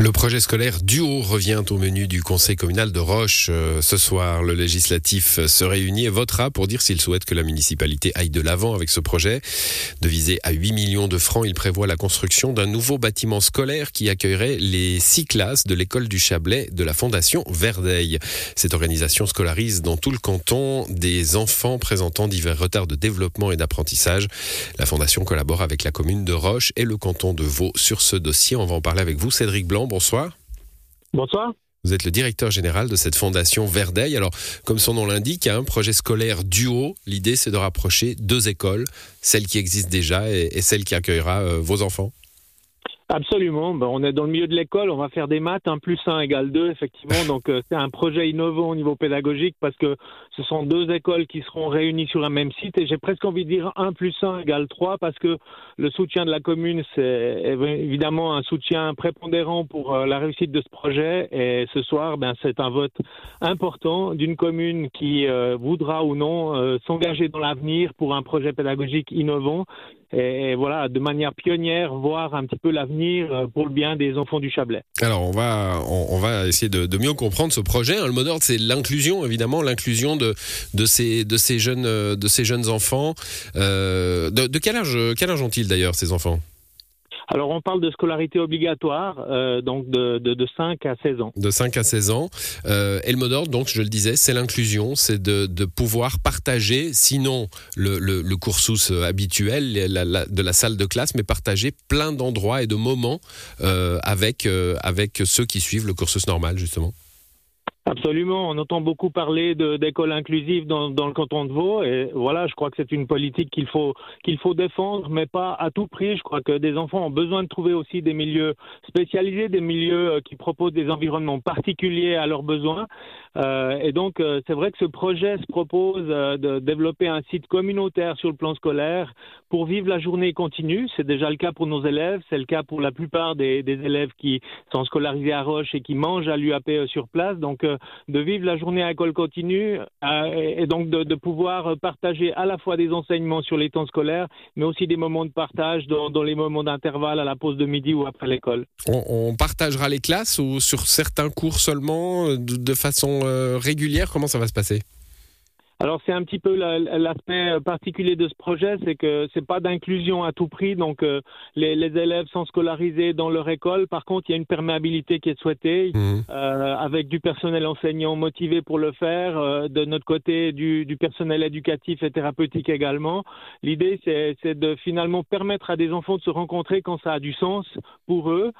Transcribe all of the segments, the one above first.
Le projet scolaire Duo revient au menu du conseil communal de Roche. Euh, ce soir, le législatif se réunit et votera pour dire s'il souhaite que la municipalité aille de l'avant avec ce projet. Devisé à 8 millions de francs, il prévoit la construction d'un nouveau bâtiment scolaire qui accueillerait les six classes de l'école du Chablais de la Fondation Verdeil. Cette organisation scolarise dans tout le canton des enfants présentant divers retards de développement et d'apprentissage. La Fondation collabore avec la commune de Roche et le canton de Vaud sur ce dossier. On va en parler avec vous, Cédric Blanc bonsoir. Bonsoir. Vous êtes le directeur général de cette fondation Verdeil. Alors, comme son nom l'indique, il y a un projet scolaire duo. L'idée, c'est de rapprocher deux écoles, celle qui existe déjà et, celle qui accueillera euh, vos enfants. Absolument. Ben, on est dans le milieu de l'école, on va faire des maths, 1 plus 1 égale 2, effectivement. Donc euh, c'est un projet innovant au niveau pédagogique parce que ce sont deux écoles qui seront réunies sur un même site. Et j'ai presque envie de dire 1 plus 1 égale 3 parce que le soutien de la commune, c'est évidemment un soutien prépondérant pour euh, la réussite de ce projet. Et ce soir, ben, c'est un vote important d'une commune qui euh, voudra ou non s'engager dans l'avenir pour un projet pédagogique innovant et, voilà, de manière pionnière, voir un petit peu l'avenir euh, pour le bien des enfants du Chablais. Alors, on va, on, va essayer de, mieux comprendre ce projet. Hein, le mot d'ordre, c'est l'inclusion, évidemment, l'inclusion de, de, ces, de, ces jeunes, de ces jeunes enfants. Euh, de, de, quel âge, quel âge ont-ils d'ailleurs, ces enfants? Alors, on parle de scolarité obligatoire, euh, donc de, de, 5 à 16 ans. De 5 à 16 ans. Euh, d'ordre, donc, je le disais, c'est l'inclusion, c'est de, pouvoir partager, sinon le, cursus habituel de la salle de classe, mais partager plein d'endroits et de moments euh, avec, euh, avec ceux qui suivent le cursus normal, justement. Absolument, on entend beaucoup parler d'écoles inclusives dans, dans, le canton de Vaud et voilà, je crois que c'est une politique qu'il faut qu'il faut défendre, mais pas à tout prix. Je crois que des enfants ont besoin de trouver aussi des milieux spécialisés, des milieux euh, qui proposent des environnements particuliers à leurs besoins. Euh, et donc, euh, c'est vrai que ce projet se propose euh, de développer un site communautaire sur le plan scolaire pour vivre la journée continue. C'est déjà le cas pour nos élèves, c'est le cas pour la plupart des, des, élèves qui sont scolarisés à Roche et qui mangent à l'UAP sur place. Donc, de vivre la journée à école continue et donc de, pouvoir partager à la fois des enseignements sur les temps scolaires, mais aussi des moments de partage dans, les moments d'intervalle à la pause de midi ou après l'école. On, partagera les classes ou sur certains cours seulement de, de façon euh, régulière? Comment ça va se passer? Alors c'est un petit peu l'aspect particulier de ce projet, c'est que c'est pas d'inclusion à tout prix, donc euh, les, les, élèves sont scolarisés dans leur école. Par contre, il y a une perméabilité qui est souhaitée, mmh. euh, avec du personnel enseignant motivé pour le faire, euh, de notre côté du, du, personnel éducatif et thérapeutique également. L'idée c'est de finalement permettre à des enfants de se rencontrer quand ça a du sens pour eux,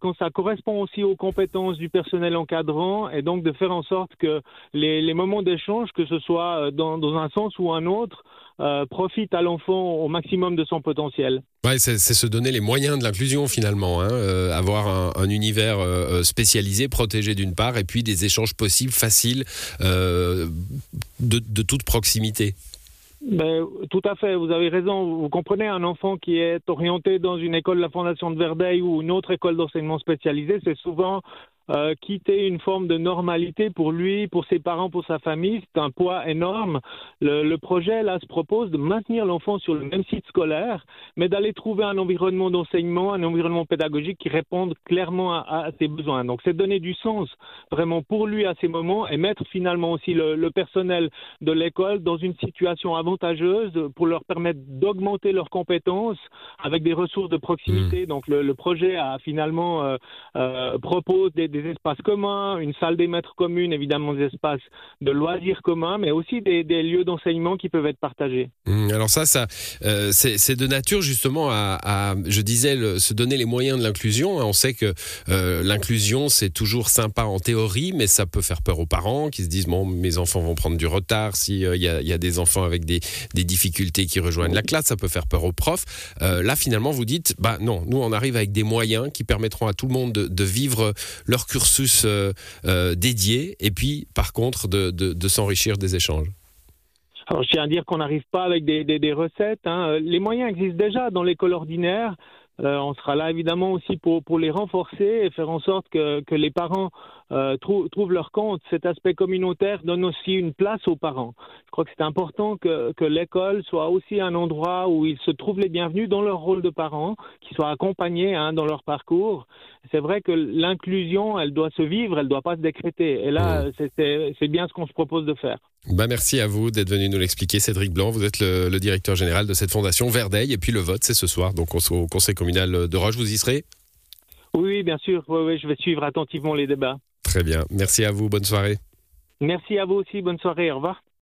quand ça correspond aussi aux compétences du personnel encadrant, et donc de faire en sorte que les, les moments d'échange, que ce soit euh, dans, un sens ou un autre, euh, profite à l'enfant au maximum de son potentiel. Ouais, c'est se donner les moyens de l'inclusion finalement, hein, euh, avoir un, univers spécialisé, protégé d'une part, et puis des échanges possibles, faciles, de, toute proximité. Ben, tout à fait, vous avez raison. Vous comprenez, un enfant qui est orienté dans une école de la Fondation de Verdeil ou une autre école d'enseignement spécialisé, c'est souvent euh, quitter une forme de normalité pour lui, pour ses parents, pour sa famille, c'est un poids énorme. Le, le, projet là se propose de maintenir l'enfant sur le même site scolaire, mais d'aller trouver un environnement d'enseignement, un environnement pédagogique qui réponde clairement à, à ses besoins. Donc c'est donner du sens vraiment pour lui à ces moments et mettre finalement aussi le, le personnel de l'école dans une situation avantageuse pour leur permettre d'augmenter leurs compétences avec des ressources de proximité. Mmh. Donc le, le, projet a finalement euh, euh, propose des des espaces communs, une salle des maîtres commune, évidemment des espaces de loisirs communs, mais aussi des, lieux d'enseignement qui peuvent être partagés. Mmh, alors ça, ça euh, c'est de nature justement à, je disais, se donner les moyens de l'inclusion. On sait que euh, l'inclusion, c'est toujours sympa en théorie, mais ça peut faire peur aux parents qui se disent, bon, mes enfants vont prendre du retard s'il euh, y, a, des enfants avec des, difficultés qui rejoignent la classe, ça peut faire peur aux profs. là, finalement, vous dites, bah non, nous, on arrive avec des moyens qui permettront à tout le monde de, de vivre leur cursus euh, euh, dédié et puis par contre de, de, s'enrichir des échanges alors, je tiens à dire qu'on n'arrive pas avec des, des, recettes. Hein. Les moyens existent déjà dans l'école ordinaire on sera là évidemment aussi pour, pour les renforcer et faire en sorte que, que les parents euh, trouvent, leur compte. Cet aspect communautaire donne aussi une place aux parents. Je crois que c'est important que, que l'école soit aussi un endroit où ils se trouvent les bienvenus dans leur rôle de parents, qu'ils soient accompagnés hein, dans leur parcours. C'est vrai que l'inclusion, elle doit se vivre, elle ne doit pas se décréter. Et là, c'est bien ce qu'on se propose de faire. Bah merci à vous d'être venu nous l'expliquer, Cédric Blanc. Vous êtes le, le, directeur général de cette fondation Verdeil. Et puis le vote, c'est ce soir, donc au conseil communal de Roche. Vous y serez? Oui, bien sûr. Oui, oui, je vais suivre attentivement les débats. Très bien. Merci à vous. Bonne soirée. Merci à vous aussi. Bonne soirée. Au revoir.